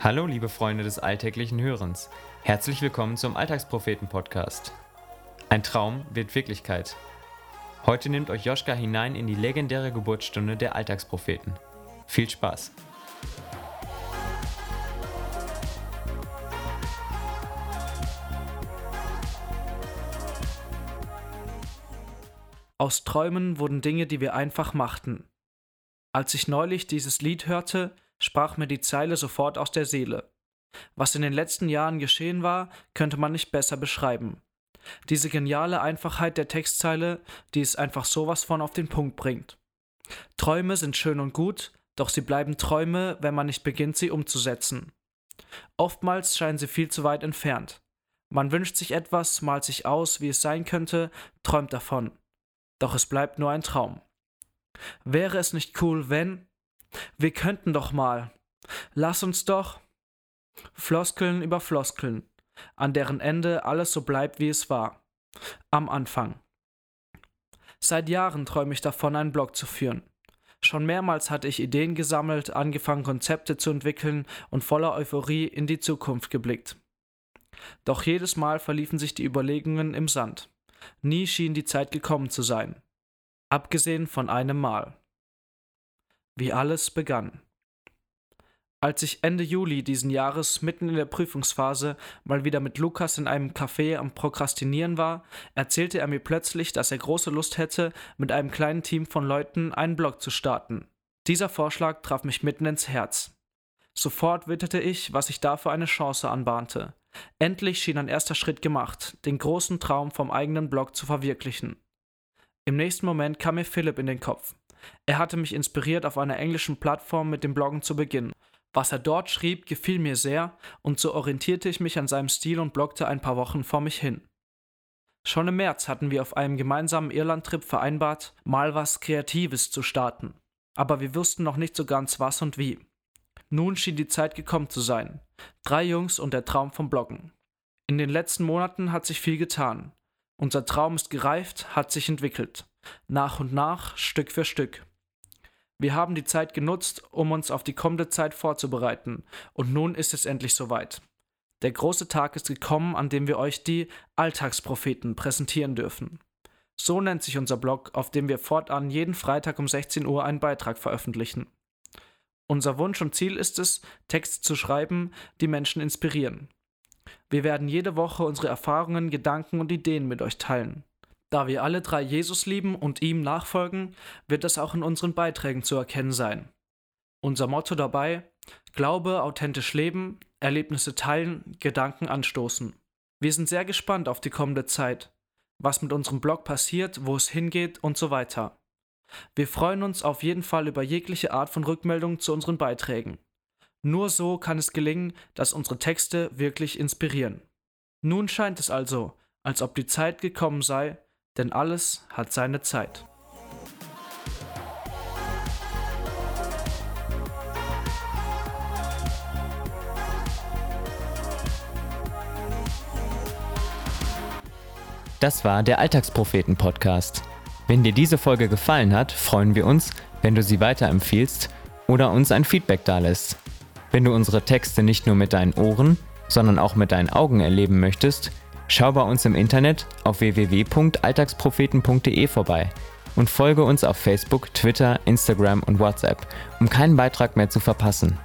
Hallo, liebe Freunde des alltäglichen Hörens. Herzlich willkommen zum Alltagspropheten-Podcast. Ein Traum wird Wirklichkeit. Heute nimmt euch Joschka hinein in die legendäre Geburtsstunde der Alltagspropheten. Viel Spaß! Aus Träumen wurden Dinge, die wir einfach machten. Als ich neulich dieses Lied hörte, sprach mir die Zeile sofort aus der Seele. Was in den letzten Jahren geschehen war, könnte man nicht besser beschreiben. Diese geniale Einfachheit der Textzeile, die es einfach sowas von auf den Punkt bringt. Träume sind schön und gut, doch sie bleiben Träume, wenn man nicht beginnt, sie umzusetzen. Oftmals scheinen sie viel zu weit entfernt. Man wünscht sich etwas, malt sich aus, wie es sein könnte, träumt davon. Doch es bleibt nur ein Traum. Wäre es nicht cool, wenn, wir könnten doch mal. Lass uns doch. Floskeln über Floskeln, an deren Ende alles so bleibt, wie es war. Am Anfang. Seit Jahren träume ich davon, einen Blog zu führen. Schon mehrmals hatte ich Ideen gesammelt, angefangen, Konzepte zu entwickeln und voller Euphorie in die Zukunft geblickt. Doch jedes Mal verliefen sich die Überlegungen im Sand. Nie schien die Zeit gekommen zu sein. Abgesehen von einem Mal wie alles begann. Als ich Ende Juli diesen Jahres mitten in der Prüfungsphase mal wieder mit Lukas in einem Café am Prokrastinieren war, erzählte er mir plötzlich, dass er große Lust hätte, mit einem kleinen Team von Leuten einen Blog zu starten. Dieser Vorschlag traf mich mitten ins Herz. Sofort witterte ich, was ich da für eine Chance anbahnte. Endlich schien ein erster Schritt gemacht, den großen Traum vom eigenen Blog zu verwirklichen. Im nächsten Moment kam mir Philipp in den Kopf. Er hatte mich inspiriert, auf einer englischen Plattform mit dem Bloggen zu beginnen. Was er dort schrieb, gefiel mir sehr, und so orientierte ich mich an seinem Stil und bloggte ein paar Wochen vor mich hin. Schon im März hatten wir auf einem gemeinsamen Irlandtrip vereinbart, mal was Kreatives zu starten. Aber wir wussten noch nicht so ganz was und wie. Nun schien die Zeit gekommen zu sein. Drei Jungs und der Traum vom Bloggen. In den letzten Monaten hat sich viel getan. Unser Traum ist gereift, hat sich entwickelt nach und nach, Stück für Stück. Wir haben die Zeit genutzt, um uns auf die kommende Zeit vorzubereiten, und nun ist es endlich soweit. Der große Tag ist gekommen, an dem wir euch die Alltagspropheten präsentieren dürfen. So nennt sich unser Blog, auf dem wir fortan jeden Freitag um 16 Uhr einen Beitrag veröffentlichen. Unser Wunsch und Ziel ist es, Texte zu schreiben, die Menschen inspirieren. Wir werden jede Woche unsere Erfahrungen, Gedanken und Ideen mit euch teilen. Da wir alle drei Jesus lieben und ihm nachfolgen, wird das auch in unseren Beiträgen zu erkennen sein. Unser Motto dabei: Glaube, authentisch leben, Erlebnisse teilen, Gedanken anstoßen. Wir sind sehr gespannt auf die kommende Zeit, was mit unserem Blog passiert, wo es hingeht und so weiter. Wir freuen uns auf jeden Fall über jegliche Art von Rückmeldung zu unseren Beiträgen. Nur so kann es gelingen, dass unsere Texte wirklich inspirieren. Nun scheint es also, als ob die Zeit gekommen sei, denn alles hat seine Zeit. Das war der Alltagspropheten-Podcast. Wenn dir diese Folge gefallen hat, freuen wir uns, wenn du sie weiterempfiehlst oder uns ein Feedback dalässt. Wenn du unsere Texte nicht nur mit deinen Ohren, sondern auch mit deinen Augen erleben möchtest, Schau bei uns im Internet auf www.alltagspropheten.de vorbei und folge uns auf Facebook, Twitter, Instagram und WhatsApp, um keinen Beitrag mehr zu verpassen.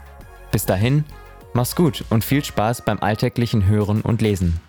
Bis dahin, mach's gut und viel Spaß beim alltäglichen Hören und Lesen.